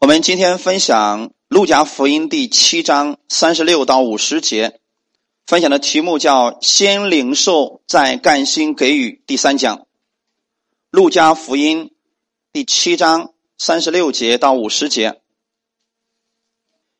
我们今天分享《路加福音》第七章三十六到五十节，分享的题目叫“先领受，再甘心给予”。第三讲，《路加福音》第七章三十六节到五十节，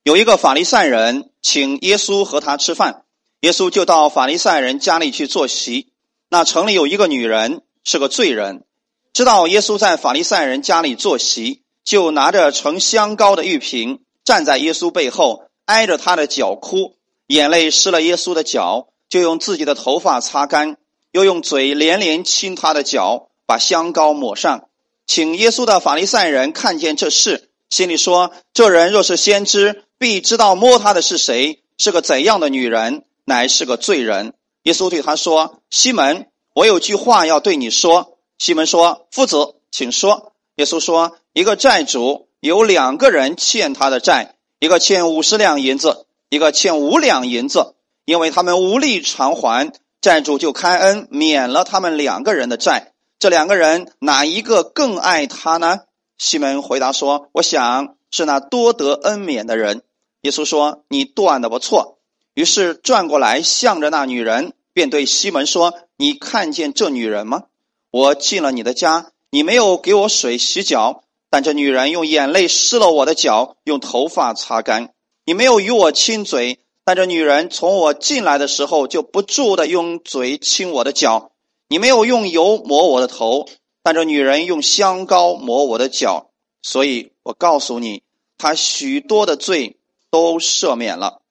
有一个法利赛人请耶稣和他吃饭，耶稣就到法利赛人家里去坐席。那城里有一个女人是个罪人，知道耶稣在法利赛人家里坐席。就拿着盛香膏的玉瓶，站在耶稣背后，挨着他的脚哭，眼泪湿了耶稣的脚，就用自己的头发擦干，又用嘴连连亲他的脚，把香膏抹上。请耶稣的法利赛人看见这事，心里说：这人若是先知，必知道摸他的是谁，是个怎样的女人，乃是个罪人。耶稣对他说：“西门，我有句话要对你说。”西门说：“夫子，请说。”耶稣说。一个债主有两个人欠他的债，一个欠五十两银子，一个欠五两银子。因为他们无力偿还，债主就开恩免了他们两个人的债。这两个人哪一个更爱他呢？西门回答说：“我想是那多得恩免的人。”耶稣说：“你断的不错。”于是转过来向着那女人，便对西门说：“你看见这女人吗？我进了你的家，你没有给我水洗脚。”但这女人用眼泪湿了我的脚，用头发擦干。你没有与我亲嘴，但这女人从我进来的时候就不住的用嘴亲我的脚。你没有用油抹我的头，但这女人用香膏抹我的脚。所以我告诉你，她许多的罪都赦免了，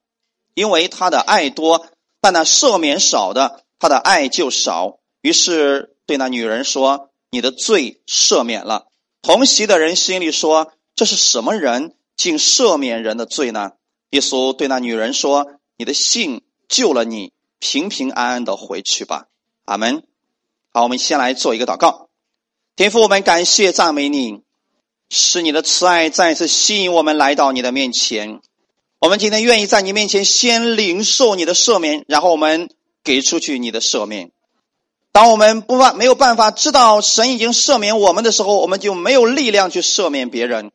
因为她的爱多；但那赦免少的，她的爱就少。于是对那女人说：“你的罪赦免了。”同席的人心里说：“这是什么人，竟赦免人的罪呢？”耶稣对那女人说：“你的信救了你，平平安安的回去吧。”阿门。好，我们先来做一个祷告。天父，我们感谢赞美你，是你的慈爱再次吸引我们来到你的面前。我们今天愿意在你面前先领受你的赦免，然后我们给出去你的赦免。当我们不办没有办法知道神已经赦免我们的时候，我们就没有力量去赦免别人；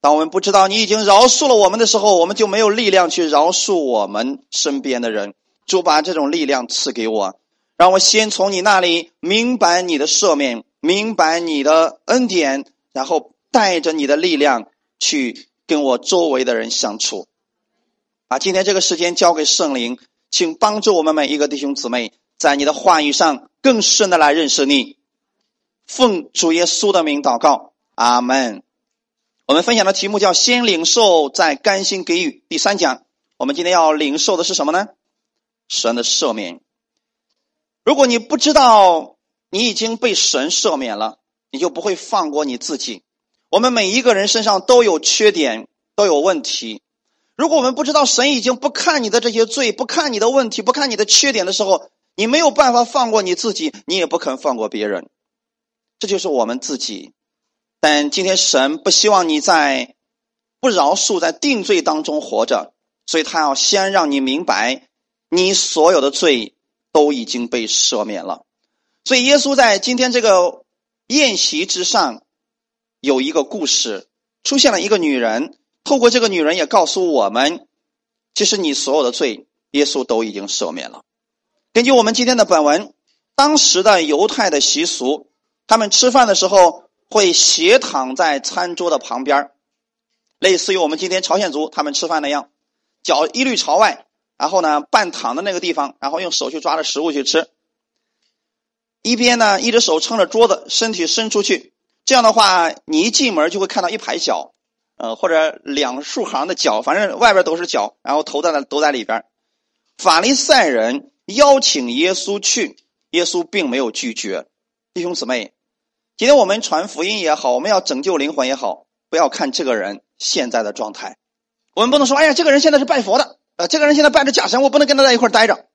当我们不知道你已经饶恕了我们的时候，我们就没有力量去饶恕我们身边的人。主把这种力量赐给我，让我先从你那里明白你的赦免，明白你的恩典，然后带着你的力量去跟我周围的人相处。把今天这个时间交给圣灵，请帮助我们每一个弟兄姊妹。在你的话语上更深的来认识你，奉主耶稣的名祷告，阿门。我们分享的题目叫“先领受，再甘心给予”。第三讲，我们今天要领受的是什么呢？神的赦免。如果你不知道你已经被神赦免了，你就不会放过你自己。我们每一个人身上都有缺点，都有问题。如果我们不知道神已经不看你的这些罪，不看你的问题，不看你的缺点的时候，你没有办法放过你自己，你也不肯放过别人，这就是我们自己。但今天神不希望你在不饶恕、在定罪当中活着，所以他要先让你明白，你所有的罪都已经被赦免了。所以耶稣在今天这个宴席之上有一个故事，出现了一个女人，透过这个女人也告诉我们，其实你所有的罪，耶稣都已经赦免了。根据我们今天的本文，当时的犹太的习俗，他们吃饭的时候会斜躺在餐桌的旁边类似于我们今天朝鲜族他们吃饭那样，脚一律朝外，然后呢半躺的那个地方，然后用手去抓着食物去吃。一边呢一只手撑着桌子，身体伸出去，这样的话，你一进门就会看到一排脚，呃或者两竖行的脚，反正外边都是脚，然后头在那都在里边。法利赛人。邀请耶稣去，耶稣并没有拒绝。弟兄姊妹，今天我们传福音也好，我们要拯救灵魂也好，不要看这个人现在的状态。我们不能说：“哎呀，这个人现在是拜佛的，呃，这个人现在拜着假神，我不能跟他在一块待着。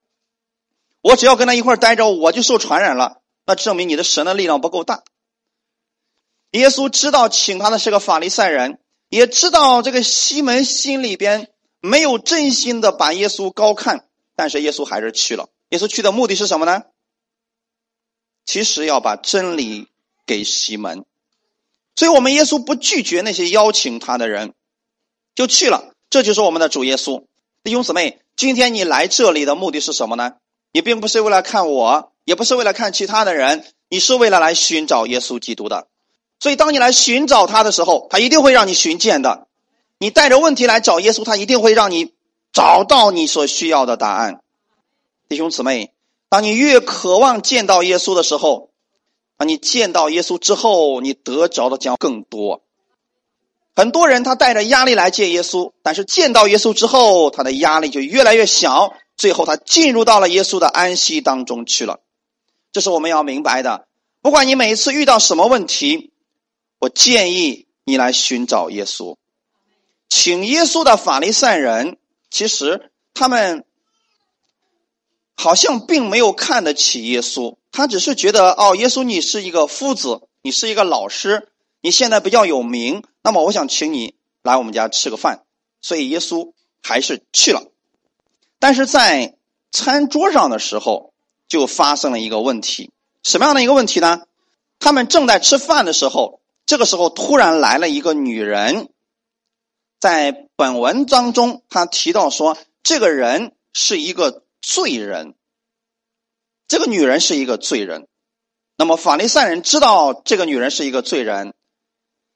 我只要跟他一块待着，我就受传染了。那证明你的神的力量不够大。”耶稣知道请他的是个法利赛人，也知道这个西门心里边没有真心的把耶稣高看。但是耶稣还是去了。耶稣去的目的是什么呢？其实要把真理给西门。所以我们耶稣不拒绝那些邀请他的人，就去了。这就是我们的主耶稣。弟兄姊妹，今天你来这里的目的是什么呢？你并不是为了看我，也不是为了看其他的人，你是为了来寻找耶稣基督的。所以，当你来寻找他的时候，他一定会让你寻见的。你带着问题来找耶稣，他一定会让你找到你所需要的答案。弟兄姊妹，当你越渴望见到耶稣的时候，当你见到耶稣之后，你得着的将更多。很多人他带着压力来见耶稣，但是见到耶稣之后，他的压力就越来越小，最后他进入到了耶稣的安息当中去了。这是我们要明白的。不管你每一次遇到什么问题，我建议你来寻找耶稣，请耶稣的法利赛人，其实他们好像并没有看得起耶稣，他只是觉得哦，耶稣你是一个夫子，你是一个老师，你现在比较有名，那么我想请你来我们家吃个饭，所以耶稣还是去了，但是在餐桌上的时候就发生了一个问题，什么样的一个问题呢？他们正在吃饭的时候。这个时候，突然来了一个女人。在本文当中，他提到说，这个人是一个罪人。这个女人是一个罪人。那么，法利赛人知道这个女人是一个罪人，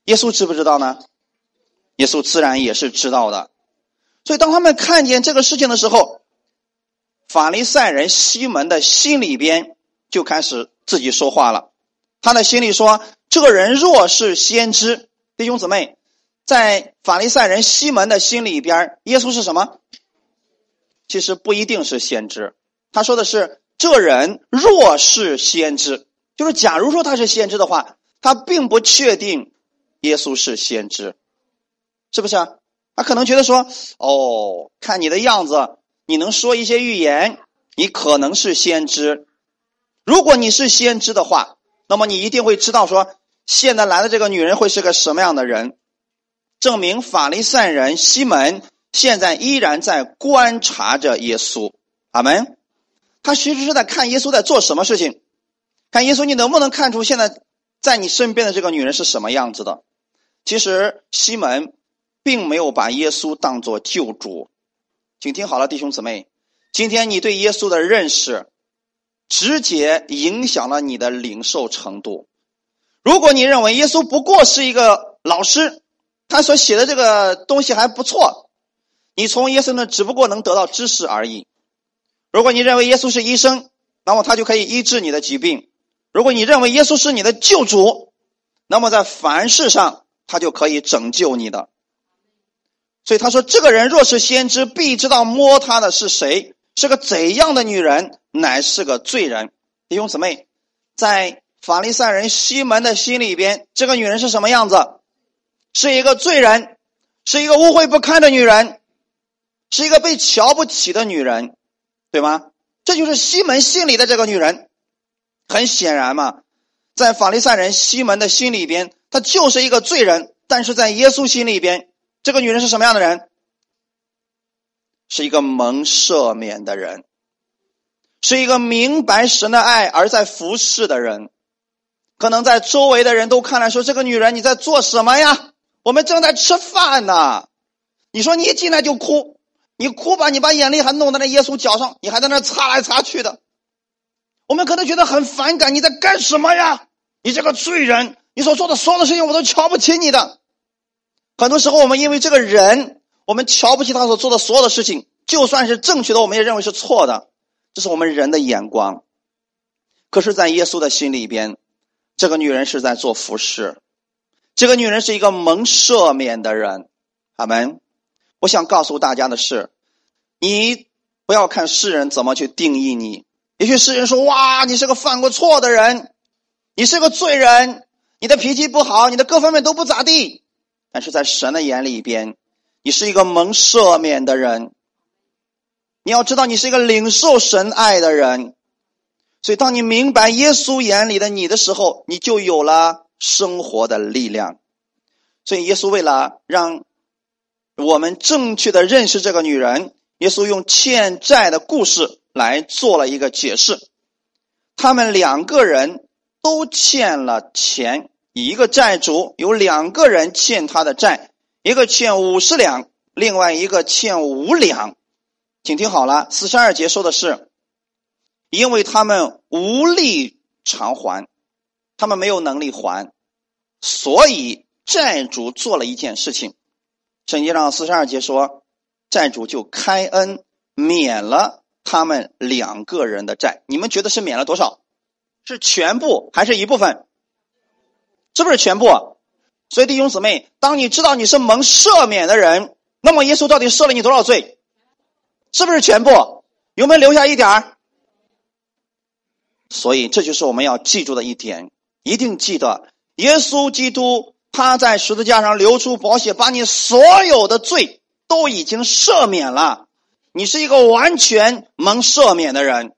耶稣知不知道呢？耶稣自然也是知道的。所以，当他们看见这个事情的时候，法利赛人西门的心里边就开始自己说话了。他的心里说。这个人若是先知，弟兄姊妹，在法利赛人西门的心里边，耶稣是什么？其实不一定是先知。他说的是，这人若是先知，就是假如说他是先知的话，他并不确定耶稣是先知，是不是啊？他可能觉得说，哦，看你的样子，你能说一些预言，你可能是先知。如果你是先知的话。那么你一定会知道，说现在来的这个女人会是个什么样的人？证明法利赛人西门现在依然在观察着耶稣。阿门。他其实是在看耶稣在做什么事情，看耶稣你能不能看出现在在你身边的这个女人是什么样子的？其实西门并没有把耶稣当做救主。请听好了，弟兄姊妹，今天你对耶稣的认识。直接影响了你的领受程度。如果你认为耶稣不过是一个老师，他所写的这个东西还不错，你从耶稣那只不过能得到知识而已。如果你认为耶稣是医生，那么他就可以医治你的疾病；如果你认为耶稣是你的救主，那么在凡事上他就可以拯救你的。所以他说：“这个人若是先知，必知道摸他的是谁。”是个怎样的女人？乃是个罪人。弟兄姊妹，在法利赛人西门的心里边，这个女人是什么样子？是一个罪人，是一个污秽不堪的女人，是一个被瞧不起的女人，对吗？这就是西门心里的这个女人。很显然嘛，在法利赛人西门的心里边，她就是一个罪人。但是在耶稣心里边，这个女人是什么样的人？是一个蒙赦免的人，是一个明白神的爱而在服侍的人。可能在周围的人都看来说：“这个女人你在做什么呀？我们正在吃饭呢。”你说你一进来就哭，你哭吧，你把眼泪还弄在那耶稣脚上，你还在那擦来擦去的。我们可能觉得很反感，你在干什么呀？你这个罪人，你所做的所有的事情我都瞧不起你的。很多时候我们因为这个人。我们瞧不起他所做的所有的事情，就算是正确的，我们也认为是错的。这是我们人的眼光。可是，在耶稣的心里边，这个女人是在做服饰，这个女人是一个蒙赦免的人。阿门。我想告诉大家的是，你不要看世人怎么去定义你。也许世人说：“哇，你是个犯过错的人，你是个罪人，你的脾气不好，你的各方面都不咋地。”但是在神的眼里边。你是一个蒙赦免的人，你要知道，你是一个领受神爱的人，所以当你明白耶稣眼里的你的时候，你就有了生活的力量。所以，耶稣为了让我们正确的认识这个女人，耶稣用欠债的故事来做了一个解释。他们两个人都欠了钱，一个债主有两个人欠他的债，一个欠五十两，另外一个欠五两。请听好了，四十二节说的是，因为他们无力偿还，他们没有能力还，所以债主做了一件事情。圣经上四十二节说，债主就开恩免了他们两个人的债。你们觉得是免了多少？是全部还是一部分？是不是全部？所以弟兄姊妹，当你知道你是蒙赦免的人，那么耶稣到底赦了你多少罪？是不是全部？有没有留下一点儿？所以这就是我们要记住的一点，一定记得，耶稣基督他在十字架上流出宝血，把你所有的罪都已经赦免了。你是一个完全蒙赦免的人。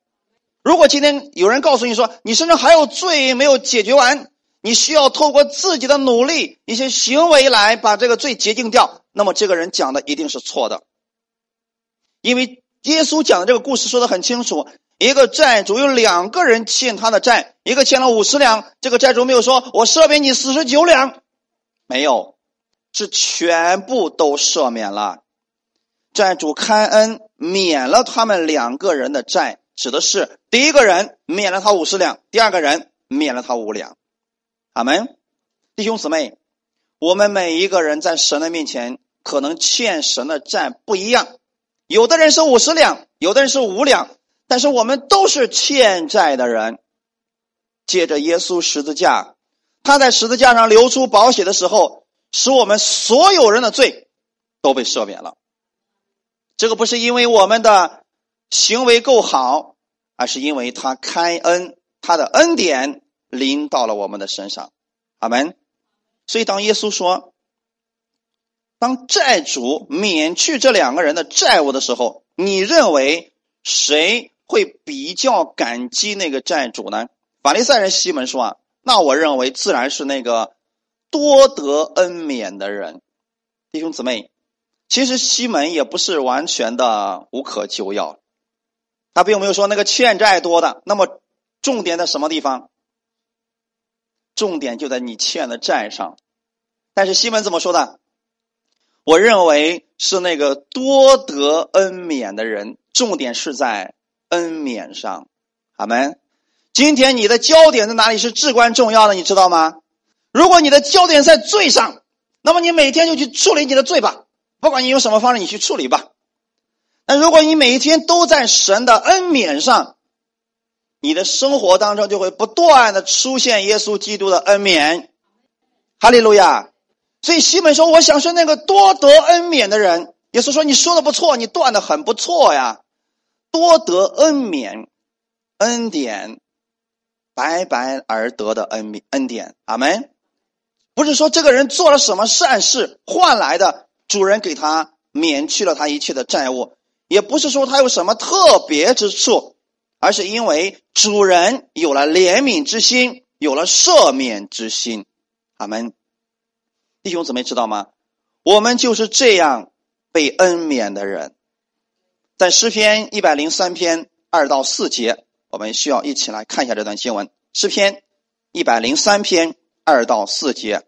如果今天有人告诉你说你身上还有罪没有解决完，你需要透过自己的努力、一些行为来把这个罪洁净掉，那么这个人讲的一定是错的。因为耶稣讲的这个故事说的很清楚，一个债主有两个人欠他的债，一个欠了五十两，这个债主没有说“我赦免你四十九两”，没有，是全部都赦免了。债主开恩免了他们两个人的债，指的是第一个人免了他五十两，第二个人免了他五两。阿门，弟兄姊妹，我们每一个人在神的面前，可能欠神的债不一样。有的人是五十两，有的人是五两，但是我们都是欠债的人。借着耶稣十字架，他在十字架上流出宝血的时候，使我们所有人的罪都被赦免了。这个不是因为我们的行为够好，而是因为他开恩，他的恩典临到了我们的身上。阿门。所以当耶稣说。当债主免去这两个人的债务的时候，你认为谁会比较感激那个债主呢？法利赛人西门说：“啊，那我认为自然是那个多得恩免的人。”弟兄姊妹，其实西门也不是完全的无可救药，他并没有说那个欠债多的。那么重点在什么地方？重点就在你欠的债上。但是西门怎么说的？我认为是那个多得恩免的人，重点是在恩免上，阿门。今天你的焦点在哪里是至关重要的，你知道吗？如果你的焦点在罪上，那么你每天就去处理你的罪吧，不管你用什么方式，你去处理吧。那如果你每一天都在神的恩免上，你的生活当中就会不断的出现耶稣基督的恩免，哈利路亚。所以西门说：“我想是那个多得恩免的人。”耶稣说：“你说的不错，你断的很不错呀。多得恩免，恩典，白白而得的恩恩典。阿门。不是说这个人做了什么善事换来的，主人给他免去了他一切的债务，也不是说他有什么特别之处，而是因为主人有了怜悯之心，有了赦免之心。阿门。”弟兄姊妹知道吗？我们就是这样被恩免的人。在诗篇一百零三篇二到四节，我们需要一起来看一下这段经文。诗篇一百零三篇二到四节，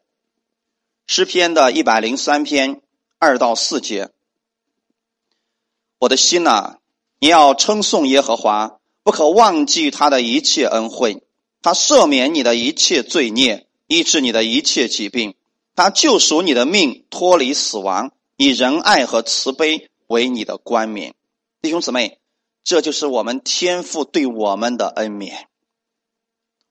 诗篇的一百零三篇二到四节。我的心呐，你要称颂耶和华，不可忘记他的一切恩惠，他赦免你的一切罪孽，医治你的一切疾病。他救赎你的命，脱离死亡，以仁爱和慈悲为你的冠冕。弟兄姊妹，这就是我们天父对我们的恩免。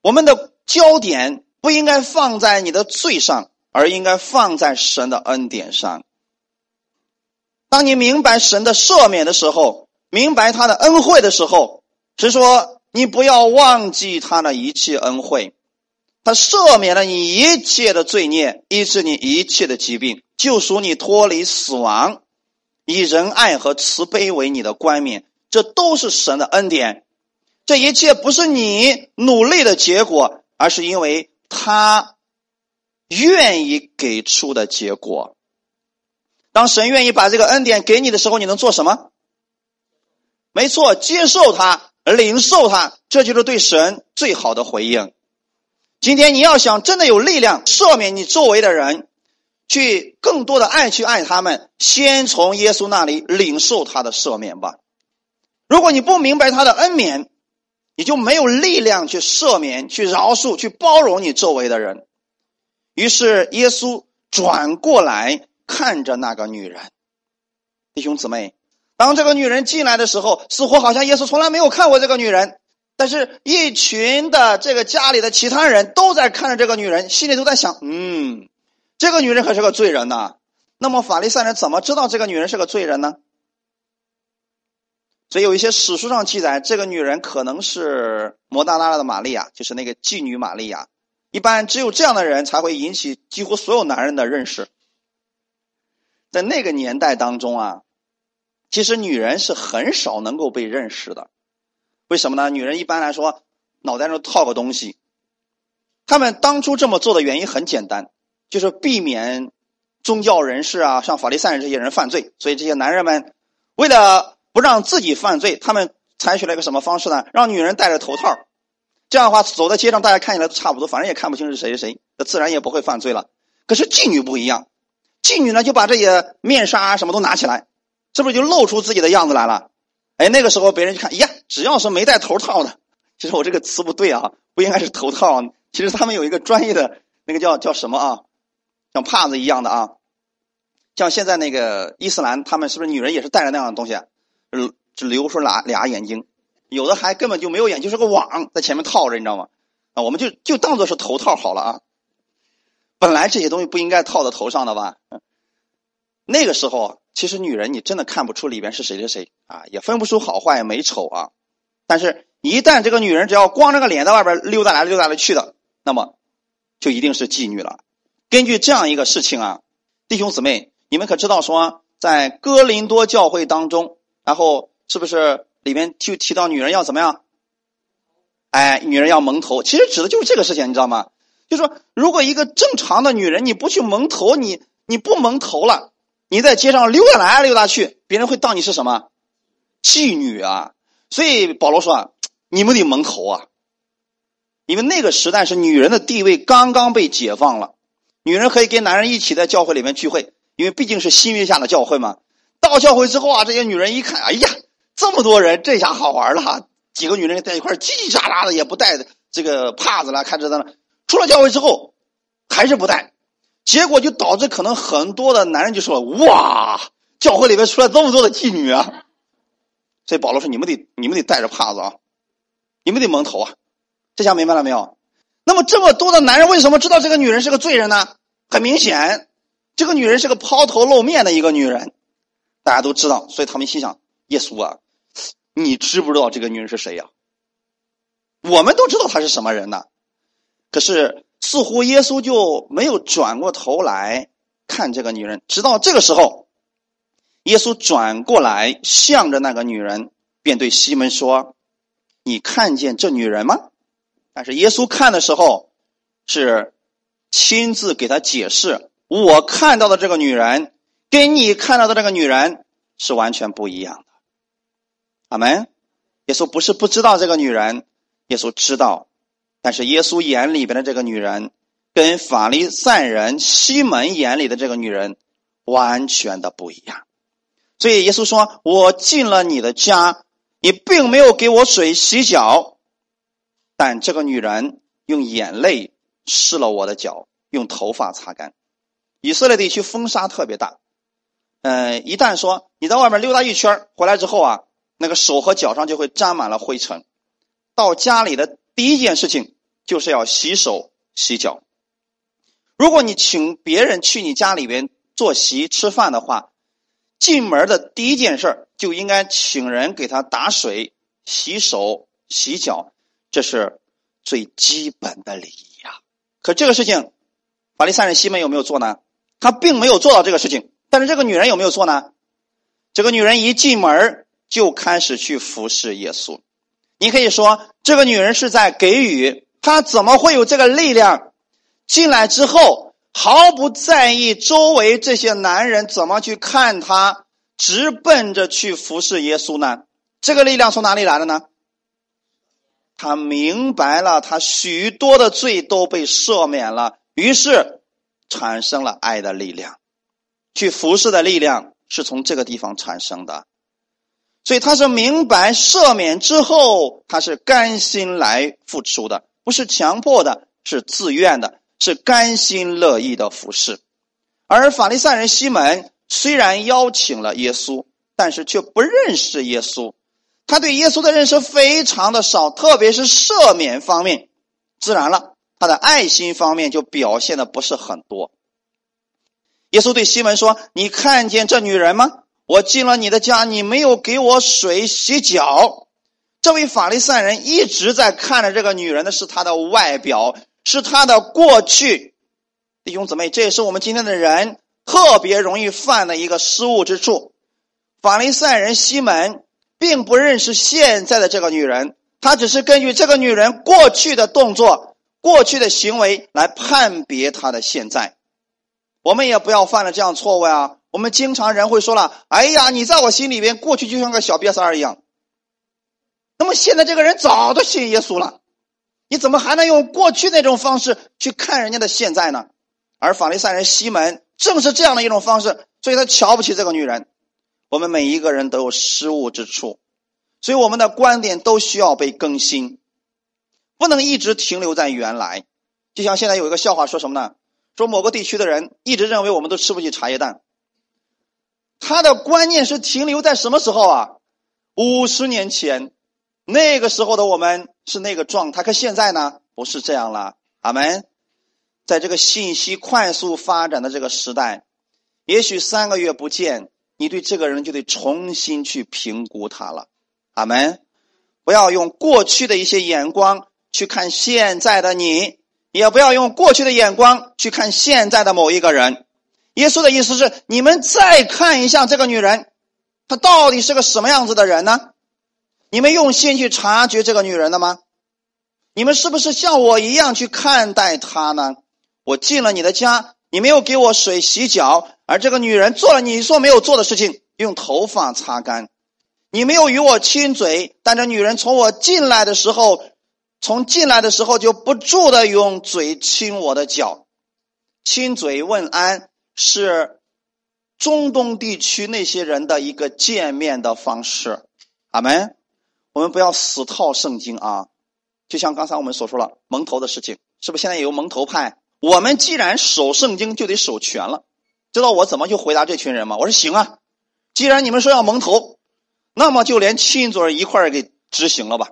我们的焦点不应该放在你的罪上，而应该放在神的恩典上。当你明白神的赦免的时候，明白他的恩惠的时候，是说你不要忘记他的一切恩惠。他赦免了你一切的罪孽，医治你一切的疾病，救赎你脱离死亡，以仁爱和慈悲为你的冠冕。这都是神的恩典。这一切不是你努力的结果，而是因为他愿意给出的结果。当神愿意把这个恩典给你的时候，你能做什么？没错，接受他，领受他，这就是对神最好的回应。今天你要想真的有力量赦免你周围的人，去更多的爱去爱他们，先从耶稣那里领受他的赦免吧。如果你不明白他的恩免，你就没有力量去赦免、去饶恕、去包容你周围的人。于是耶稣转过来看着那个女人，弟兄姊妹，当这个女人进来的时候，似乎好像耶稣从来没有看过这个女人。但是，一群的这个家里的其他人都在看着这个女人，心里都在想：嗯，这个女人可是个罪人呐。那么，法利赛人怎么知道这个女人是个罪人呢？所以，有一些史书上记载，这个女人可能是摩大拉的玛利亚，就是那个妓女玛利亚。一般只有这样的人才会引起几乎所有男人的认识。在那个年代当中啊，其实女人是很少能够被认识的。为什么呢？女人一般来说脑袋上套个东西，他们当初这么做的原因很简单，就是避免宗教人士啊，像法利赛人这些人犯罪。所以这些男人们为了不让自己犯罪，他们采取了一个什么方式呢？让女人戴着头套，这样的话走在街上，大家看起来都差不多，反正也看不清是谁是谁，那自然也不会犯罪了。可是妓女不一样，妓女呢就把这些面纱啊什么都拿起来，是不是就露出自己的样子来了？哎，那个时候别人就看，呀，只要是没戴头套的，其实我这个词不对啊，不应该是头套。其实他们有一个专业的那个叫叫什么啊，像帕子一样的啊，像现在那个伊斯兰，他们是不是女人也是戴着那样的东西？只只留出俩俩眼睛，有的还根本就没有眼就，是个网在前面套着，你知道吗？啊，我们就就当做是头套好了啊。本来这些东西不应该套在头上的吧？那个时候，其实女人你真的看不出里边是谁是谁啊，也分不出好坏美丑啊。但是，一旦这个女人只要光着个脸在外边溜达来溜达来去的，那么就一定是妓女了。根据这样一个事情啊，弟兄姊妹，你们可知道说，在哥林多教会当中，然后是不是里面就提到女人要怎么样？哎，女人要蒙头，其实指的就是这个事情，你知道吗？就说如果一个正常的女人你不去蒙头，你你不蒙头了。你在街上溜达来溜达去，别人会当你是什么妓女啊？所以保罗说啊：“你们得蒙头啊！因为那个时代是女人的地位刚刚被解放了，女人可以跟男人一起在教会里面聚会，因为毕竟是新约下的教会嘛。到教会之后啊，这些女人一看，哎呀，这么多人，这下好玩了哈！几个女人在一块叽叽喳喳的，也不带这个帕子了，看着呢。出了教会之后，还是不带。”结果就导致可能很多的男人就说：“哇，教会里面出来这么多的妓女啊！”所以保罗说：“你们得你们得带着帕子啊，你们得蒙头啊。”这下明白了没有？那么这么多的男人为什么知道这个女人是个罪人呢？很明显，这个女人是个抛头露面的一个女人，大家都知道，所以他们心想：“耶稣啊，你知不知道这个女人是谁呀？”我们都知道她是什么人呢？可是。似乎耶稣就没有转过头来看这个女人，直到这个时候，耶稣转过来向着那个女人，便对西门说：“你看见这女人吗？”但是耶稣看的时候，是亲自给他解释：“我看到的这个女人，跟你看到的这个女人是完全不一样的。”阿门。耶稣不是不知道这个女人，耶稣知道。但是耶稣眼里边的这个女人，跟法利赛人西门眼里的这个女人完全的不一样。所以耶稣说：“我进了你的家，你并没有给我水洗脚，但这个女人用眼泪湿了我的脚，用头发擦干。”以色列地区风沙特别大，嗯，一旦说你在外面溜达一圈回来之后啊，那个手和脚上就会沾满了灰尘，到家里的。第一件事情就是要洗手洗脚。如果你请别人去你家里边坐席吃饭的话，进门的第一件事就应该请人给他打水、洗手、洗脚，这是最基本的礼仪呀。可这个事情，法利赛人西门有没有做呢？他并没有做到这个事情。但是这个女人有没有做呢？这个女人一进门就开始去服侍耶稣。你可以说，这个女人是在给予，她怎么会有这个力量？进来之后，毫不在意周围这些男人怎么去看她，直奔着去服侍耶稣呢？这个力量从哪里来的呢？他明白了，他许多的罪都被赦免了，于是产生了爱的力量，去服侍的力量是从这个地方产生的。所以他是明白赦免之后，他是甘心来付出的，不是强迫的，是自愿的，是甘心乐意的服侍。而法利赛人西门虽然邀请了耶稣，但是却不认识耶稣，他对耶稣的认识非常的少，特别是赦免方面，自然了，他的爱心方面就表现的不是很多。耶稣对西门说：“你看见这女人吗？我进了你的家，你没有给我水洗脚。”这位法利赛人一直在看着这个女人的是她的外表，是她的过去。弟兄姊妹，这也是我们今天的人特别容易犯的一个失误之处。法利赛人西门并不认识现在的这个女人，他只是根据这个女人过去的动作、过去的行为来判别她的现在。我们也不要犯了这样错误啊！我们经常人会说了：“哎呀，你在我心里边过去就像个小瘪三儿一样。”那么现在这个人早都信耶稣了，你怎么还能用过去那种方式去看人家的现在呢？而法利赛人西门正是这样的一种方式，所以他瞧不起这个女人。我们每一个人都有失误之处，所以我们的观点都需要被更新，不能一直停留在原来。就像现在有一个笑话，说什么呢？说某个地区的人一直认为我们都吃不起茶叶蛋。他的观念是停留在什么时候啊？五十年前，那个时候的我们是那个状态，可现在呢，不是这样了。阿门。在这个信息快速发展的这个时代，也许三个月不见，你对这个人就得重新去评估他了。阿门！不要用过去的一些眼光去看现在的你，也不要用过去的眼光去看现在的某一个人。耶稣的意思是，你们再看一下这个女人，她到底是个什么样子的人呢？你们用心去察觉这个女人了吗？你们是不是像我一样去看待她呢？我进了你的家，你没有给我水洗脚，而这个女人做了你说没有做的事情，用头发擦干。你没有与我亲嘴，但这女人从我进来的时候，从进来的时候就不住的用嘴亲我的脚，亲嘴问安是中东地区那些人的一个见面的方式。阿门。我们不要死套圣经啊，就像刚才我们所说了蒙头的事情，是不是现在有蒙头派？我们既然守圣经，就得守全了。知道我怎么去回答这群人吗？我说行啊，既然你们说要蒙头，那么就连亲嘴一块给执行了吧。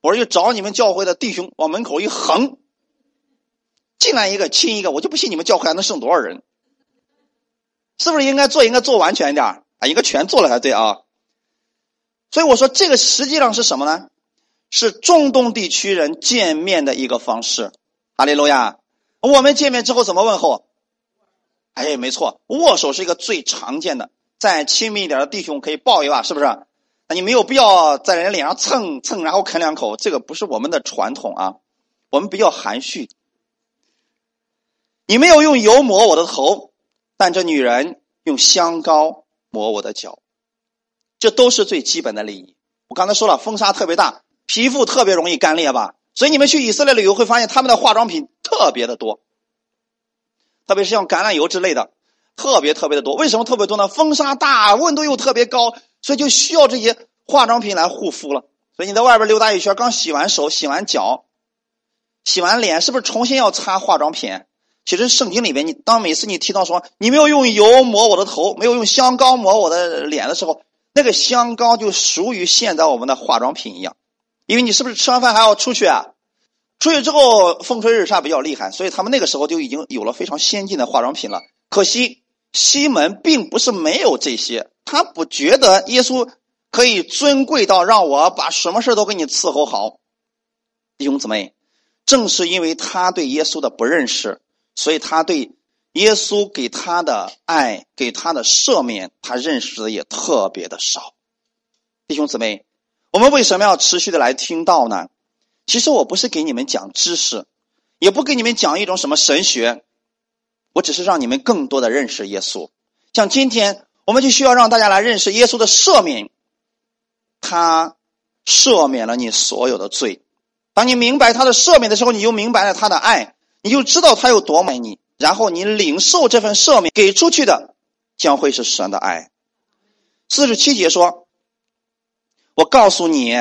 我说就找你们教会的弟兄往门口一横，进来一个亲一个，我就不信你们教会还能剩多少人。是不是应该做应该做完全一点啊？应该全做了才对啊。所以我说这个实际上是什么呢？是中东地区人见面的一个方式。哈利路亚。我们见面之后怎么问候？哎，没错，握手是一个最常见的。再亲密一点的弟兄可以抱一把，是不是？你没有必要在人家脸上蹭蹭，然后啃两口，这个不是我们的传统啊。我们比较含蓄。你没有用油抹我的头，但这女人用香膏抹我的脚，这都是最基本的礼仪。我刚才说了，风沙特别大，皮肤特别容易干裂吧？所以你们去以色列旅游会发现他们的化妆品特别的多，特别是像橄榄油之类的，特别特别的多。为什么特别多呢？风沙大，温度又特别高，所以就需要这些化妆品来护肤了。所以你在外边溜达一圈，刚洗完手、洗完脚、洗完脸，是不是重新要擦化妆品？其实圣经里边，你当每次你提到说你没有用油抹我的头，没有用香膏抹我的脸的时候，那个香膏就属于现在我们的化妆品一样。因为你是不是吃完饭还要出去啊？出去之后风吹日晒比较厉害，所以他们那个时候就已经有了非常先进的化妆品了。可惜西门并不是没有这些，他不觉得耶稣可以尊贵到让我把什么事都给你伺候好。弟兄姊妹，正是因为他对耶稣的不认识，所以他对耶稣给他的爱、给他的赦免，他认识的也特别的少。弟兄姊妹。我们为什么要持续的来听到呢？其实我不是给你们讲知识，也不给你们讲一种什么神学，我只是让你们更多的认识耶稣。像今天，我们就需要让大家来认识耶稣的赦免，他赦免了你所有的罪，当你明白他的赦免的时候，你就明白了他的爱，你就知道他有多爱你。然后你领受这份赦免给出去的，将会是神的爱。四十七节说：“我告诉你，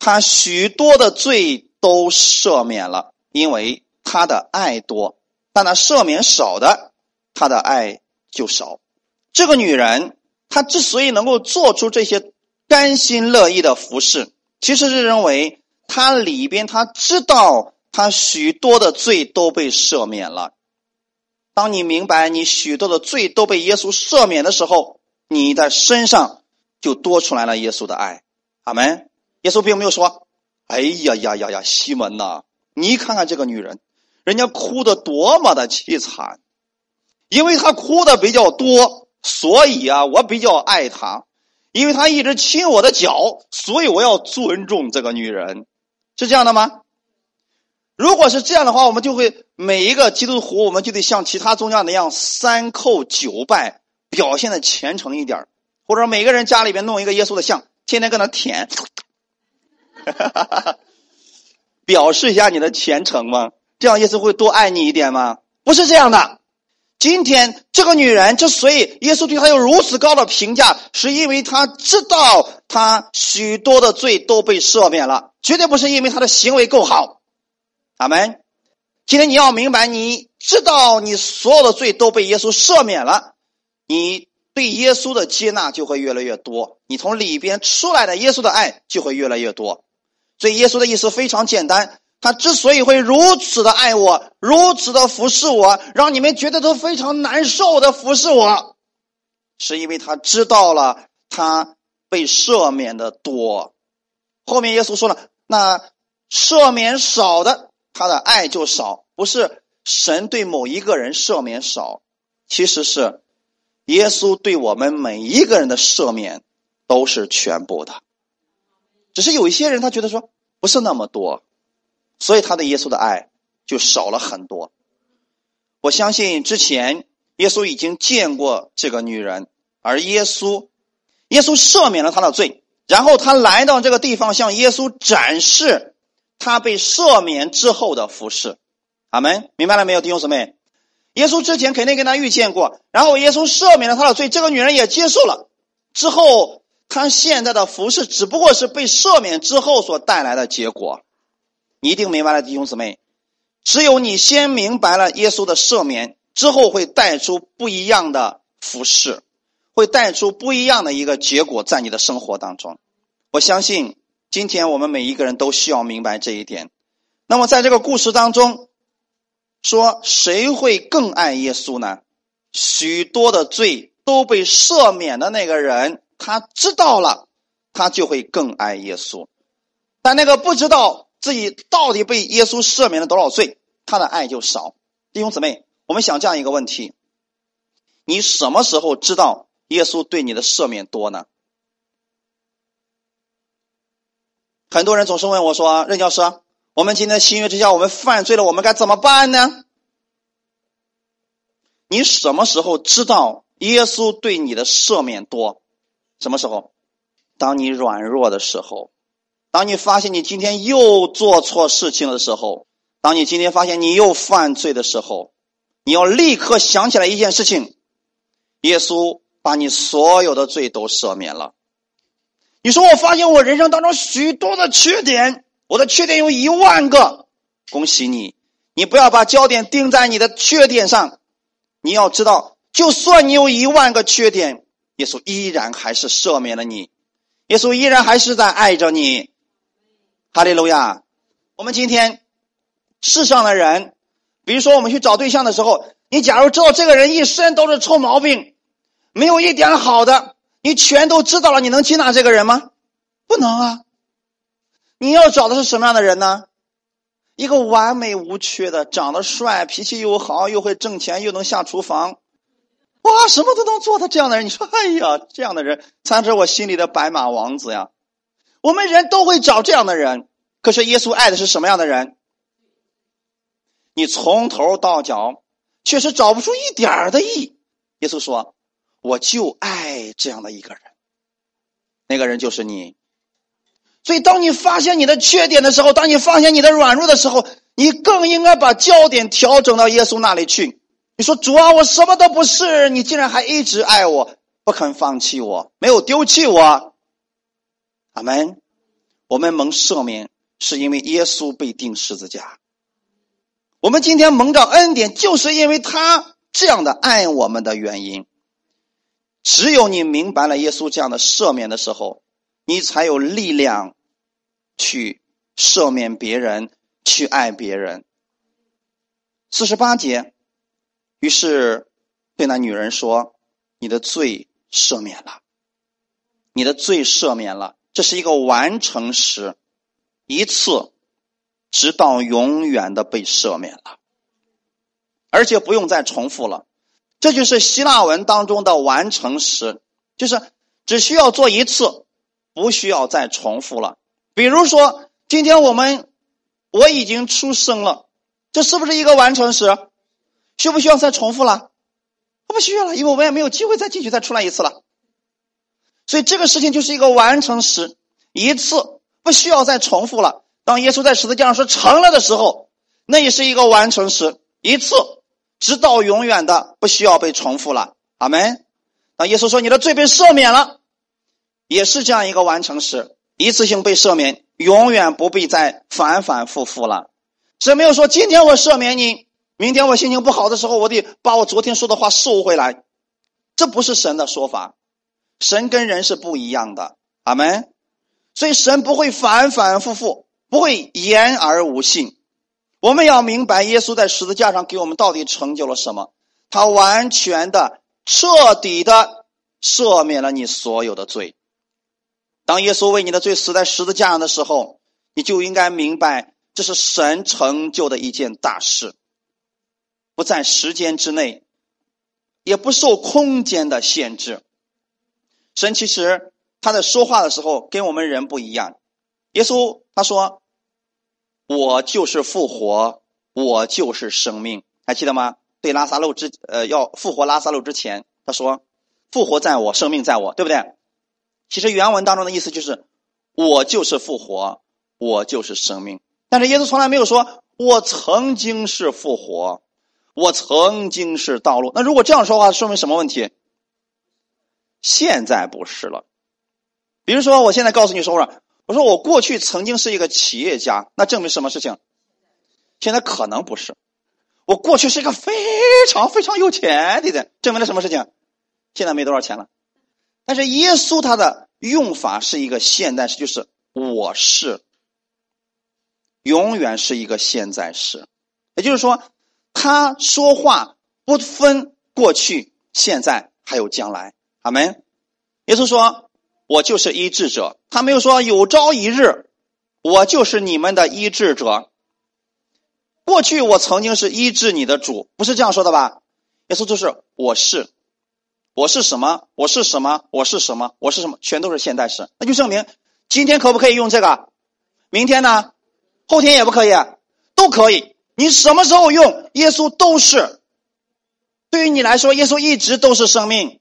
他许多的罪都赦免了，因为他的爱多；但他赦免少的，他的爱就少。”这个女人，她之所以能够做出这些甘心乐意的服饰，其实是认为她里边她知道她许多的罪都被赦免了。当你明白你许多的罪都被耶稣赦免的时候，你的身上就多出来了耶稣的爱。阿门。耶稣并没有说：“哎呀呀呀呀，西门呐，你看看这个女人，人家哭的多么的凄惨，因为她哭的比较多，所以啊，我比较爱她，因为她一直亲我的脚，所以我要尊重这个女人，是这样的吗？”如果是这样的话，我们就会每一个基督徒，我们就得像其他宗教那样三叩九拜，表现的虔诚一点或者每个人家里边弄一个耶稣的像，天天搁那舔，表示一下你的虔诚吗？这样耶稣会多爱你一点吗？不是这样的。今天这个女人之所以耶稣对她有如此高的评价，是因为她知道她许多的罪都被赦免了，绝对不是因为她的行为够好。阿门。今天你要明白，你知道你所有的罪都被耶稣赦免了，你对耶稣的接纳就会越来越多，你从里边出来的耶稣的爱就会越来越多。所以耶稣的意思非常简单，他之所以会如此的爱我，如此的服侍我，让你们觉得都非常难受的服侍我，是因为他知道了他被赦免的多。后面耶稣说了，那赦免少的。他的爱就少，不是神对某一个人赦免少，其实是耶稣对我们每一个人的赦免都是全部的，只是有一些人他觉得说不是那么多，所以他的耶稣的爱就少了很多。我相信之前耶稣已经见过这个女人，而耶稣耶稣赦免了他的罪，然后他来到这个地方向耶稣展示。他被赦免之后的服饰，阿门，明白了没有，弟兄姊妹？耶稣之前肯定跟他遇见过，然后耶稣赦免了他的罪，这个女人也接受了。之后，他现在的服饰只不过是被赦免之后所带来的结果。你一定明白了，弟兄姊妹。只有你先明白了耶稣的赦免之后，会带出不一样的服饰，会带出不一样的一个结果在你的生活当中。我相信。今天我们每一个人都需要明白这一点。那么，在这个故事当中，说谁会更爱耶稣呢？许多的罪都被赦免的那个人，他知道了，他就会更爱耶稣；但那个不知道自己到底被耶稣赦免了多少罪，他的爱就少。弟兄姊妹，我们想这样一个问题：你什么时候知道耶稣对你的赦免多呢？很多人总是问我说：“任教师，我们今天新约之下，我们犯罪了，我们该怎么办呢？”你什么时候知道耶稣对你的赦免多？什么时候？当你软弱的时候，当你发现你今天又做错事情的时候，当你今天发现你又犯罪的时候，你要立刻想起来一件事情：耶稣把你所有的罪都赦免了。你说我发现我人生当中许多的缺点，我的缺点有一万个。恭喜你，你不要把焦点定在你的缺点上。你要知道，就算你有一万个缺点，耶稣依然还是赦免了你，耶稣依然还是在爱着你。哈利路亚！我们今天世上的人，比如说我们去找对象的时候，你假如知道这个人一身都是臭毛病，没有一点好的。你全都知道了，你能接纳这个人吗？不能啊！你要找的是什么样的人呢？一个完美无缺的，长得帅，脾气又好，又会挣钱，又能下厨房，哇，什么都能做的这样的人，你说，哎呀，这样的人才是我心里的白马王子呀！我们人都会找这样的人，可是耶稣爱的是什么样的人？你从头到脚确实找不出一点儿的意。耶稣说。我就爱这样的一个人，那个人就是你。所以，当你发现你的缺点的时候，当你发现你的软弱的时候，你更应该把焦点调整到耶稣那里去。你说：“主啊，我什么都不是，你竟然还一直爱我，不肯放弃我，没有丢弃我。”阿门。我们蒙赦免，是因为耶稣被钉十字架。我们今天蒙着恩典，就是因为他这样的爱我们的原因。只有你明白了耶稣这样的赦免的时候，你才有力量去赦免别人，去爱别人。四十八节，于是对那女人说：“你的罪赦免了，你的罪赦免了。”这是一个完成时，一次，直到永远的被赦免了，而且不用再重复了。这就是希腊文当中的完成时，就是只需要做一次，不需要再重复了。比如说，今天我们我已经出生了，这是不是一个完成时？需不需要再重复了？不需要了，因为我们也没有机会再进去再出来一次了。所以这个事情就是一个完成时，一次不需要再重复了。当耶稣在十字架上说成了的时候，那也是一个完成时，一次。直到永远的不需要被重复了，阿门。当耶稣说你的罪被赦免了，也是这样一个完成时，一次性被赦免，永远不必再反反复复了。神没有说今天我赦免你，明天我心情不好的时候，我得把我昨天说的话收回来，这不是神的说法。神跟人是不一样的，阿门。所以神不会反反复复，不会言而无信。我们要明白，耶稣在十字架上给我们到底成就了什么？他完全的、彻底的赦免了你所有的罪。当耶稣为你的罪死在十字架上的时候，你就应该明白，这是神成就的一件大事，不在时间之内，也不受空间的限制。神其实他在说话的时候跟我们人不一样。耶稣他说。我就是复活，我就是生命，还记得吗？对拉萨路之呃要复活拉萨路之前，他说：“复活在我，生命在我，对不对？”其实原文当中的意思就是：“我就是复活，我就是生命。”但是耶稣从来没有说：“我曾经是复活，我曾经是道路。”那如果这样说话，说明什么问题？现在不是了。比如说，我现在告诉你说说。我说我过去曾经是一个企业家，那证明什么事情？现在可能不是。我过去是一个非常非常有钱的人，证明了什么事情？现在没多少钱了。但是耶稣他的用法是一个现在时，就是我是，永远是一个现在时。也就是说，他说话不分过去、现在还有将来。阿门。耶稣说。我就是医治者，他没有说有朝一日，我就是你们的医治者。过去我曾经是医治你的主，不是这样说的吧？耶稣就是我是，我是什么？我是什么？我是什么？我是什么？全都是现代式，那就证明今天可不可以用这个？明天呢？后天也不可以？都可以。你什么时候用耶稣都是。对于你来说，耶稣一直都是生命，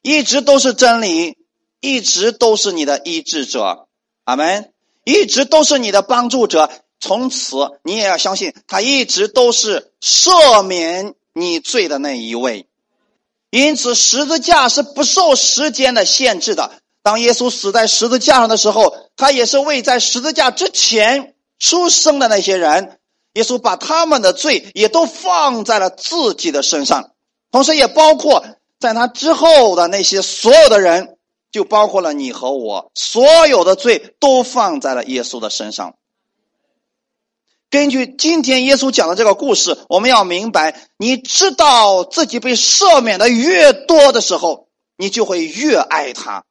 一直都是真理。一直都是你的医治者，阿门。一直都是你的帮助者，从此你也要相信，他一直都是赦免你罪的那一位。因此，十字架是不受时间的限制的。当耶稣死在十字架上的时候，他也是为在十字架之前出生的那些人，耶稣把他们的罪也都放在了自己的身上，同时也包括在他之后的那些所有的人。就包括了你和我，所有的罪都放在了耶稣的身上。根据今天耶稣讲的这个故事，我们要明白，你知道自己被赦免的越多的时候，你就会越爱他，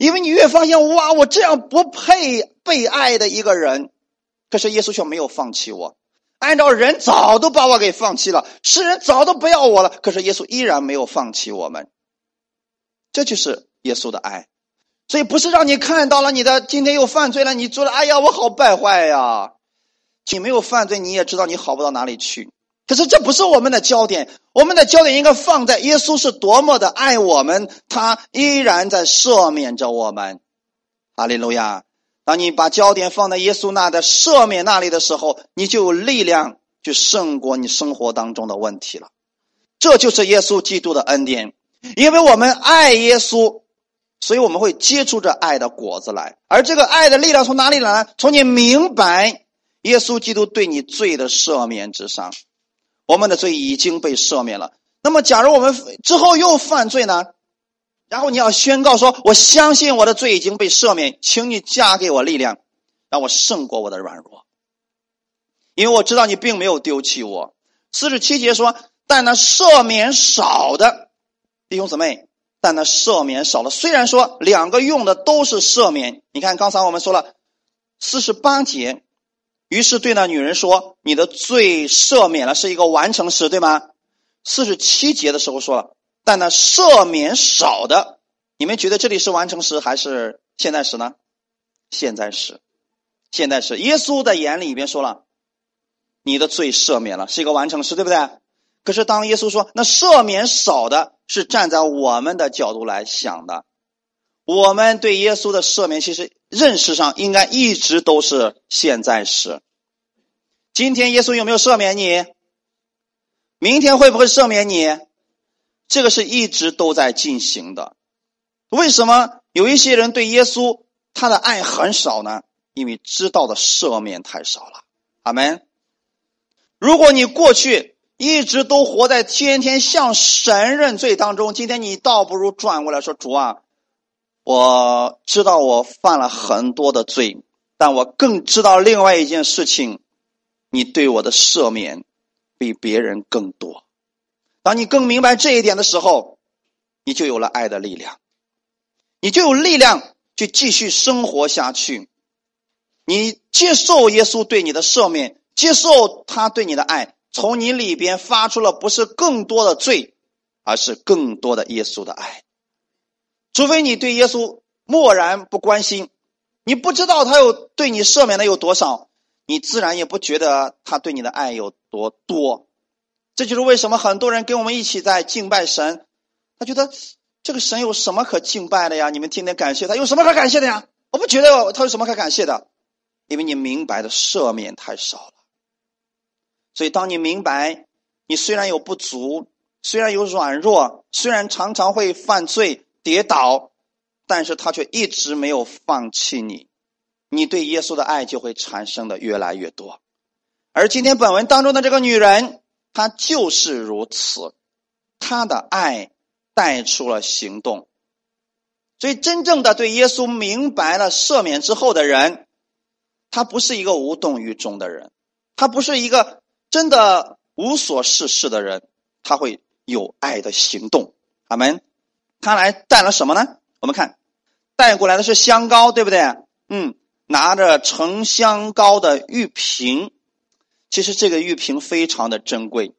因为你越发现哇，我这样不配被爱的一个人，可是耶稣却没有放弃我。按照人早都把我给放弃了，世人早都不要我了，可是耶稣依然没有放弃我们。这就是。耶稣的爱，所以不是让你看到了你的今天又犯罪了，你做了，哎呀，我好败坏呀！你没有犯罪，你也知道你好不到哪里去。可是这不是我们的焦点，我们的焦点应该放在耶稣是多么的爱我们，他依然在赦免着我们。哈利路亚！当你把焦点放在耶稣那的赦免那里的时候，你就有力量去胜过你生活当中的问题了。这就是耶稣基督的恩典，因为我们爱耶稣，所以我们会结出这爱的果子来。而这个爱的力量从哪里来？从你明白耶稣基督对你罪的赦免之上，我们的罪已经被赦免了。那么，假如我们之后又犯罪呢？然后你要宣告说：“我相信我的罪已经被赦免，请你加给我力量，让我胜过我的软弱，因为我知道你并没有丢弃我。”四十七节说。但那赦免少的弟兄姊妹，但那赦免少了。虽然说两个用的都是赦免，你看刚才我们说了四十八节，于是对那女人说：“你的罪赦免了，是一个完成时，对吗？”四十七节的时候说了，但那赦免少的，你们觉得这里是完成时还是现在时呢？现在时，现在时。耶稣的眼里边说了，你的罪赦免了，是一个完成时，对不对？可是，当耶稣说那赦免少的，是站在我们的角度来想的。我们对耶稣的赦免，其实认识上应该一直都是现在时。今天耶稣有没有赦免你？明天会不会赦免你？这个是一直都在进行的。为什么有一些人对耶稣他的爱很少呢？因为知道的赦免太少了。阿门。如果你过去，一直都活在天天向神认罪当中。今天你倒不如转过来说：“主啊，我知道我犯了很多的罪，但我更知道另外一件事情，你对我的赦免比别人更多。当你更明白这一点的时候，你就有了爱的力量，你就有力量去继续生活下去。你接受耶稣对你的赦免，接受他对你的爱。”从你里边发出了不是更多的罪，而是更多的耶稣的爱。除非你对耶稣漠然不关心，你不知道他有对你赦免的有多少，你自然也不觉得他对你的爱有多多。这就是为什么很多人跟我们一起在敬拜神，他觉得这个神有什么可敬拜的呀？你们天天感谢他，有什么可感谢的呀？我不觉得他有什么可感谢的，因为你明白的赦免太少了。所以，当你明白，你虽然有不足，虽然有软弱，虽然常常会犯罪跌倒，但是他却一直没有放弃你，你对耶稣的爱就会产生的越来越多。而今天本文当中的这个女人，他就是如此，他的爱带出了行动。所以，真正的对耶稣明白了赦免之后的人，他不是一个无动于衷的人，他不是一个。真的无所事事的人，他会有爱的行动。阿门。他来带了什么呢？我们看，带过来的是香膏，对不对？嗯，拿着盛香膏的玉瓶。其实这个玉瓶非常的珍贵。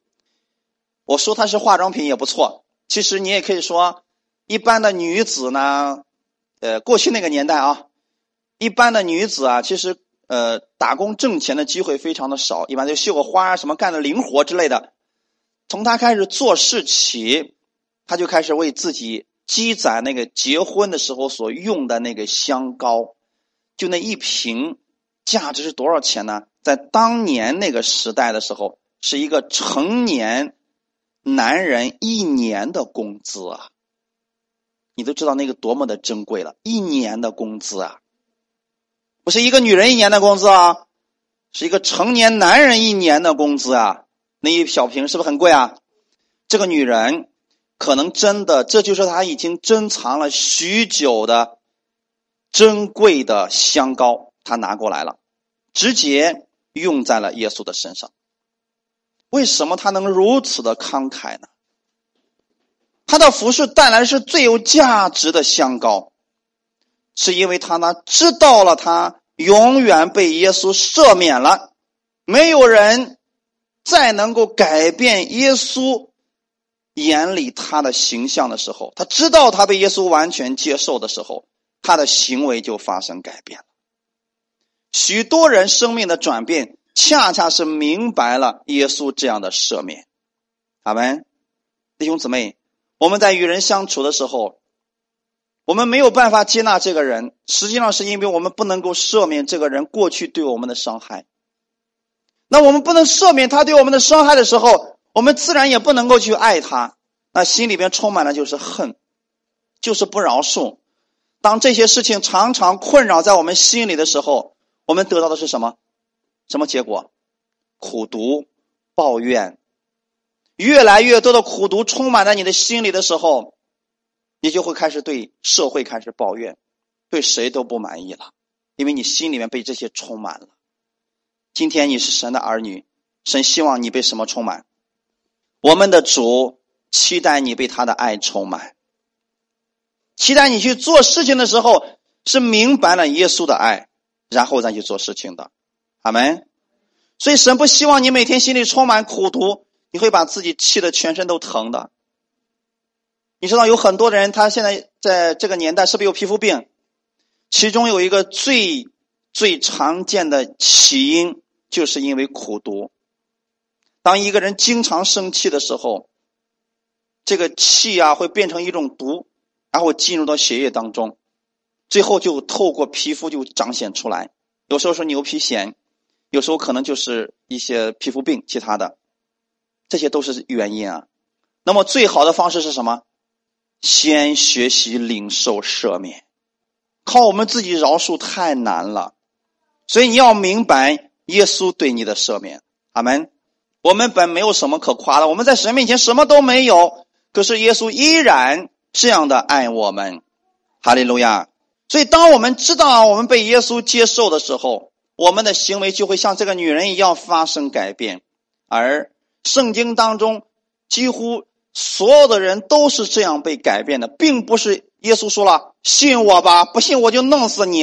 我说它是化妆品也不错。其实你也可以说，一般的女子呢，呃，过去那个年代啊，一般的女子啊，其实。呃，打工挣钱的机会非常的少，一般就绣个花什么干的零活之类的。从他开始做事起，他就开始为自己积攒那个结婚的时候所用的那个香膏，就那一瓶，价值是多少钱呢？在当年那个时代的时候，是一个成年男人一年的工资啊！你都知道那个多么的珍贵了，一年的工资啊！不是一个女人一年的工资啊，是一个成年男人一年的工资啊！那一小瓶是不是很贵啊？这个女人可能真的，这就是她已经珍藏了许久的珍贵的香膏，她拿过来了，直接用在了耶稣的身上。为什么他能如此的慷慨呢？他的服饰带来是最有价值的香膏。是因为他呢知道了，他永远被耶稣赦免了，没有人再能够改变耶稣眼里他的形象的时候，他知道他被耶稣完全接受的时候，他的行为就发生改变了。许多人生命的转变，恰恰是明白了耶稣这样的赦免。阿门，弟兄姊妹，我们在与人相处的时候。我们没有办法接纳这个人，实际上是因为我们不能够赦免这个人过去对我们的伤害。那我们不能赦免他对我们的伤害的时候，我们自然也不能够去爱他。那心里边充满了就是恨，就是不饶恕。当这些事情常常困扰在我们心里的时候，我们得到的是什么？什么结果？苦读、抱怨，越来越多的苦读充满在你的心里的时候，你就会开始对社会开始抱怨，对谁都不满意了，因为你心里面被这些充满了。今天你是神的儿女，神希望你被什么充满？我们的主期待你被他的爱充满。期待你去做事情的时候是明白了耶稣的爱，然后再去做事情的，阿门。所以神不希望你每天心里充满苦毒，你会把自己气得全身都疼的。你知道有很多人，他现在在这个年代是不是有皮肤病？其中有一个最最常见的起因，就是因为苦毒。当一个人经常生气的时候，这个气啊会变成一种毒。然后进入到血液当中，最后就透过皮肤就彰显出来。有时候是牛皮癣，有时候可能就是一些皮肤病，其他的，这些都是原因啊。那么最好的方式是什么？先学习领受赦免，靠我们自己饶恕太难了，所以你要明白耶稣对你的赦免。阿门。我们本没有什么可夸的，我们在神面前什么都没有，可是耶稣依然。这样的爱我们，哈利路亚！所以，当我们知道我们被耶稣接受的时候，我们的行为就会像这个女人一样发生改变。而圣经当中几乎所有的人都是这样被改变的，并不是耶稣说了“信我吧，不信我就弄死你”。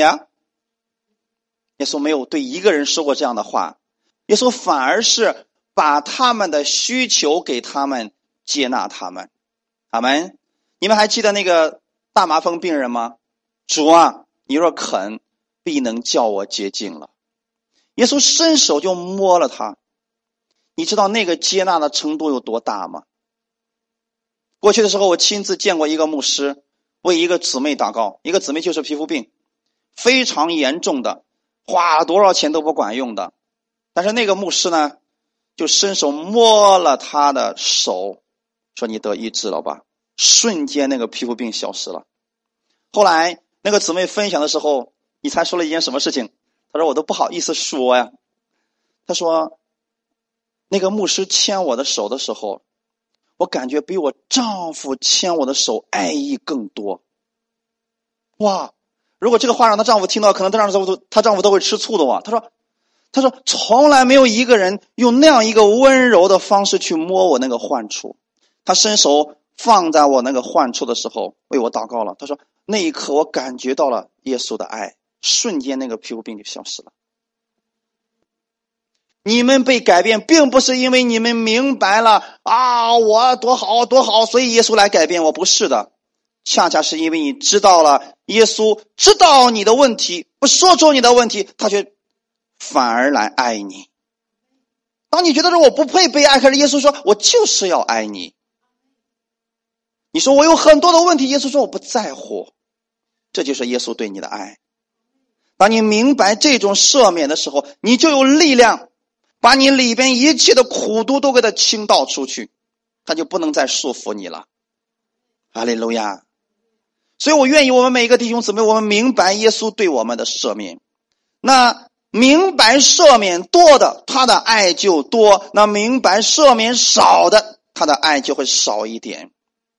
耶稣没有对一个人说过这样的话，耶稣反而是把他们的需求给他们，接纳他们。阿门。你们还记得那个大麻风病人吗？主啊，你若肯，必能叫我洁净了。耶稣伸手就摸了他，你知道那个接纳的程度有多大吗？过去的时候，我亲自见过一个牧师为一个姊妹祷告，一个姊妹就是皮肤病，非常严重的，花多少钱都不管用的。但是那个牧师呢，就伸手摸了他的手，说：“你得医治了吧。”瞬间，那个皮肤病消失了。后来，那个姊妹分享的时候，你猜说了一件什么事情？她说：“我都不好意思说呀。”她说：“那个牧师牵我的手的时候，我感觉比我丈夫牵我的手爱意更多。”哇！如果这个话让她丈夫听到，可能她丈夫都她丈夫都会吃醋的哇。她说：“她说从来没有一个人用那样一个温柔的方式去摸我那个患处。”她伸手。放在我那个患处的时候，为我祷告了。他说：“那一刻，我感觉到了耶稣的爱，瞬间那个皮肤病就消失了。”你们被改变，并不是因为你们明白了啊，我多好多好，所以耶稣来改变我，不是的，恰恰是因为你知道了耶稣知道你的问题，不说出你的问题，他却反而来爱你。当你觉得说我不配被爱，可是耶稣说我就是要爱你。你说我有很多的问题，耶稣说我不在乎，这就是耶稣对你的爱。当你明白这种赦免的时候，你就有力量，把你里边一切的苦毒都给他倾倒出去，他就不能再束缚你了。阿利路亚！所以我愿意我们每一个弟兄姊妹，我们明白耶稣对我们的赦免。那明白赦免多的，他的爱就多；那明白赦免少的，他的爱就会少一点。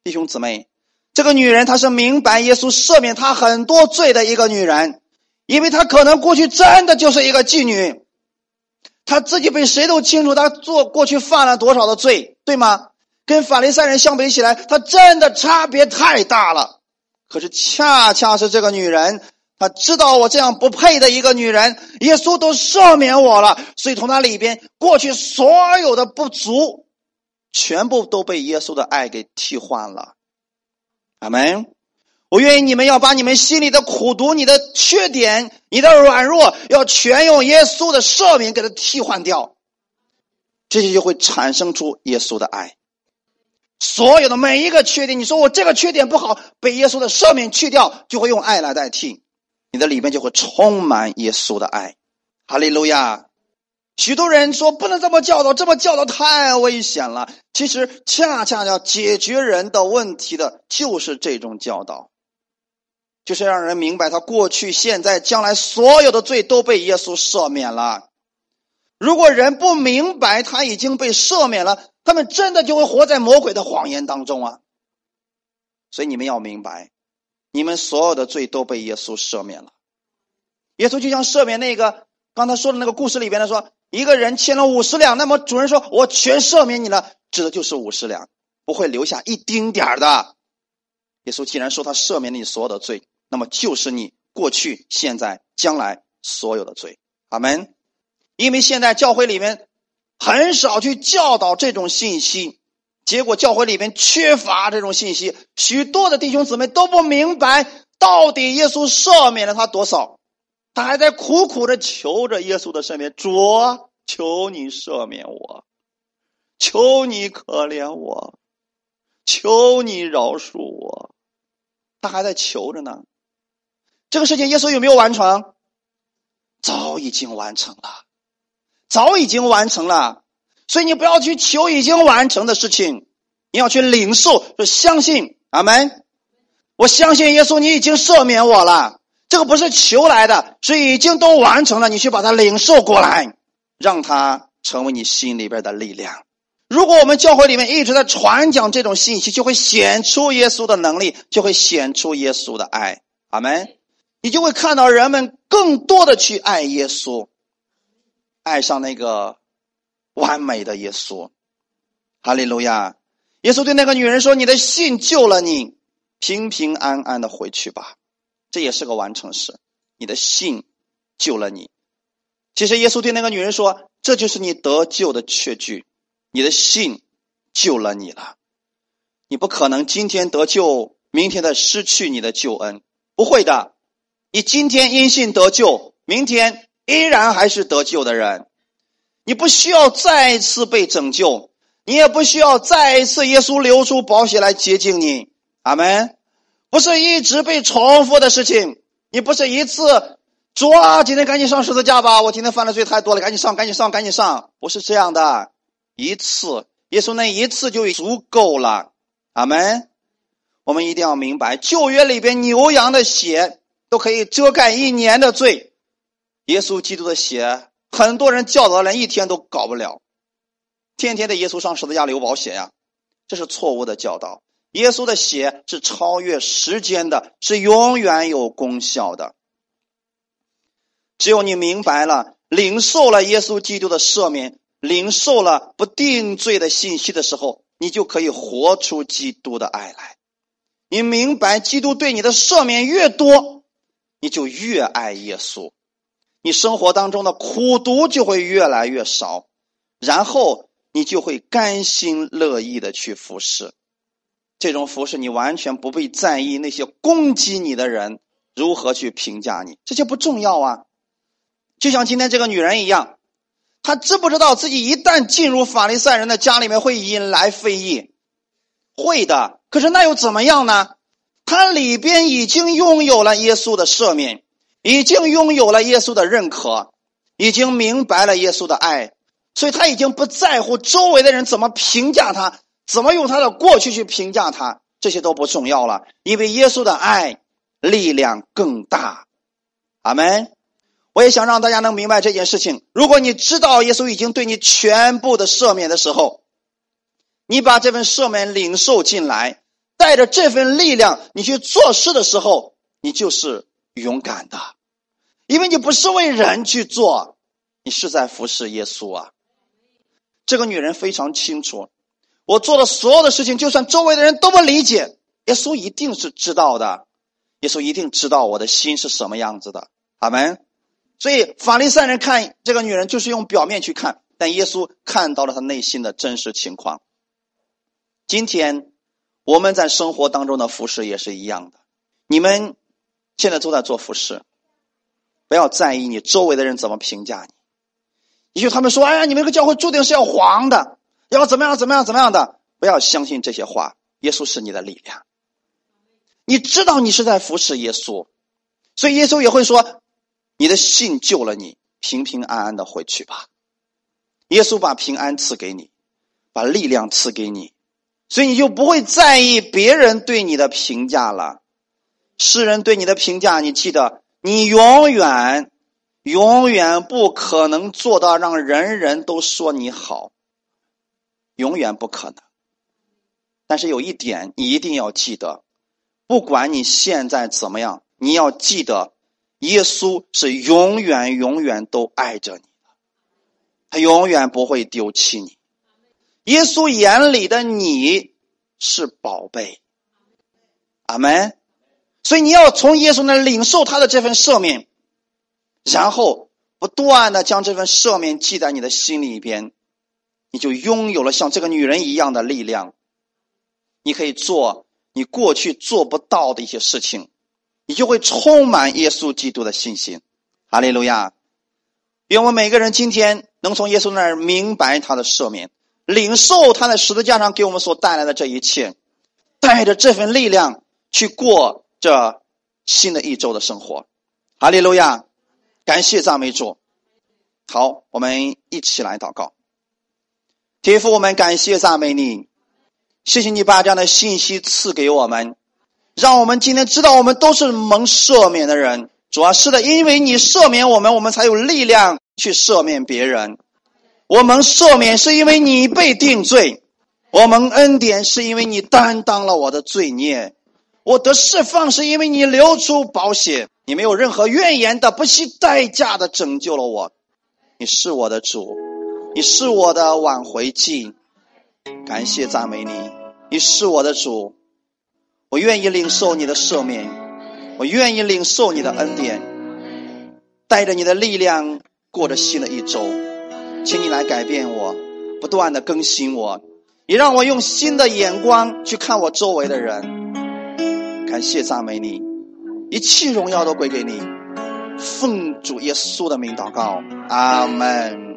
弟兄姊妹，这个女人她是明白耶稣赦免她很多罪的一个女人，因为她可能过去真的就是一个妓女，她自己比谁都清楚，她做过去犯了多少的罪，对吗？跟法利赛人相比起来，她真的差别太大了。可是恰恰是这个女人，她知道我这样不配的一个女人，耶稣都赦免我了，所以从她里边过去所有的不足。全部都被耶稣的爱给替换了，阿门。我愿意你们要把你们心里的苦毒、你的缺点、你的软弱，要全用耶稣的赦免给他替换掉，这些就会产生出耶稣的爱。所有的每一个缺点，你说我这个缺点不好，被耶稣的赦免去掉，就会用爱来代替，你的里面就会充满耶稣的爱。哈利路亚！许多人说不能这么教导，这么教导太危险了。其实，恰恰要解决人的问题的，就是这种教导，就是让人明白他过去、现在、将来所有的罪都被耶稣赦免了。如果人不明白他已经被赦免了，他们真的就会活在魔鬼的谎言当中啊！所以你们要明白，你们所有的罪都被耶稣赦免了。耶稣就像赦免那个刚才说的那个故事里边的说，一个人欠了五十两，那么主人说：“我全赦免你了。”指的就是五十两，不会留下一丁点儿的。耶稣既然说他赦免你所有的罪，那么就是你过去、现在、将来所有的罪。阿门。因为现在教会里面。很少去教导这种信息，结果教会里面缺乏这种信息，许多的弟兄姊妹都不明白到底耶稣赦免了他多少，他还在苦苦的求着耶稣的赦免，主，求你赦免我，求你可怜我，求你饶恕我，他还在求着呢。这个事情耶稣有没有完成？早已经完成了。早已经完成了，所以你不要去求已经完成的事情，你要去领受，就相信阿门。我相信耶稣，你已经赦免我了。这个不是求来的，是已经都完成了。你去把它领受过来，让它成为你心里边的力量。如果我们教会里面一直在传讲这种信息，就会显出耶稣的能力，就会显出耶稣的爱。阿门。你就会看到人们更多的去爱耶稣。爱上那个完美的耶稣，哈利路亚！耶稣对那个女人说：“你的信救了你，平平安安的回去吧。”这也是个完成式。你的信救了你。其实耶稣对那个女人说：“这就是你得救的确据，你的信救了你了。你不可能今天得救，明天再失去你的救恩，不会的。你今天因信得救，明天。”依然还是得救的人，你不需要再次被拯救，你也不需要再一次耶稣流出宝血来洁净你。阿门。不是一直被重复的事情，你不是一次主啊，今天赶紧上十字架吧！我今天犯的罪太多了，赶紧上，赶紧上，赶紧上！不是这样的，一次耶稣那一次就足够了。阿门。我们一定要明白，旧约里边牛羊的血都可以遮盖一年的罪。耶稣基督的血，很多人教导连一天都搞不了，天天的耶稣上十字架流保血呀，这是错误的教导。耶稣的血是超越时间的，是永远有功效的。只有你明白了，领受了耶稣基督的赦免，领受了不定罪的信息的时候，你就可以活出基督的爱来。你明白，基督对你的赦免越多，你就越爱耶稣。你生活当中的苦毒就会越来越少，然后你就会甘心乐意的去服侍。这种服饰你完全不必在意那些攻击你的人如何去评价你，这些不重要啊。就像今天这个女人一样，她知不知道自己一旦进入法利赛人的家里面会引来非议？会的。可是那又怎么样呢？她里边已经拥有了耶稣的赦免。已经拥有了耶稣的认可，已经明白了耶稣的爱，所以他已经不在乎周围的人怎么评价他，怎么用他的过去去评价他，这些都不重要了，因为耶稣的爱力量更大。阿门。我也想让大家能明白这件事情。如果你知道耶稣已经对你全部的赦免的时候，你把这份赦免领受进来，带着这份力量，你去做事的时候，你就是。勇敢的，因为你不是为人去做，你是在服侍耶稣啊。这个女人非常清楚，我做的所有的事情，就算周围的人都不理解，耶稣一定是知道的。耶稣一定知道我的心是什么样子的。阿门。所以法利赛人看这个女人，就是用表面去看，但耶稣看到了她内心的真实情况。今天我们在生活当中的服侍也是一样的，你们。现在都在做服饰，不要在意你周围的人怎么评价你。也许他们说：“哎呀，你们这个教会注定是要黄的，要怎么样怎么样怎么样的。”不要相信这些话。耶稣是你的力量，你知道你是在服侍耶稣，所以耶稣也会说：“你的信救了你，平平安安的回去吧。”耶稣把平安赐给你，把力量赐给你，所以你就不会在意别人对你的评价了。世人对你的评价，你记得，你永远。永远不可能做到让人人都说你好，永远不可能。但是有一点，你一定要记得，不管你现在怎么样，你要记得，耶稣是永远永远都爱着你的，他永远不会丢弃你。耶稣眼里的你是宝贝，阿门。所以你要从耶稣那领受他的这份赦免。然后不断的将这份赦免记在你的心里边，你就拥有了像这个女人一样的力量。你可以做你过去做不到的一些事情，你就会充满耶稣基督的信心。哈利路亚！愿我们每个人今天能从耶稣那儿明白他的赦免，领受他在十字架上给我们所带来的这一切，带着这份力量去过这新的一周的生活。哈利路亚！感谢赞美主，好，我们一起来祷告。天父，我们感谢赞美你，谢谢你把这样的信息赐给我们，让我们今天知道我们都是蒙赦免的人。主要是的，因为你赦免我们，我们才有力量去赦免别人。我们赦免是因为你被定罪，我们恩典是因为你担当了我的罪孽，我得释放是因为你流出宝血。你没有任何怨言的，不惜代价的拯救了我。你是我的主，你是我的挽回剂。感谢赞美你，你是我的主，我愿意领受你的赦免，我愿意领受你的恩典，带着你的力量过着新的一周。请你来改变我，不断的更新我，你让我用新的眼光去看我周围的人。感谢赞美你。一切荣耀都归给你，奉主耶稣的名祷告，阿门。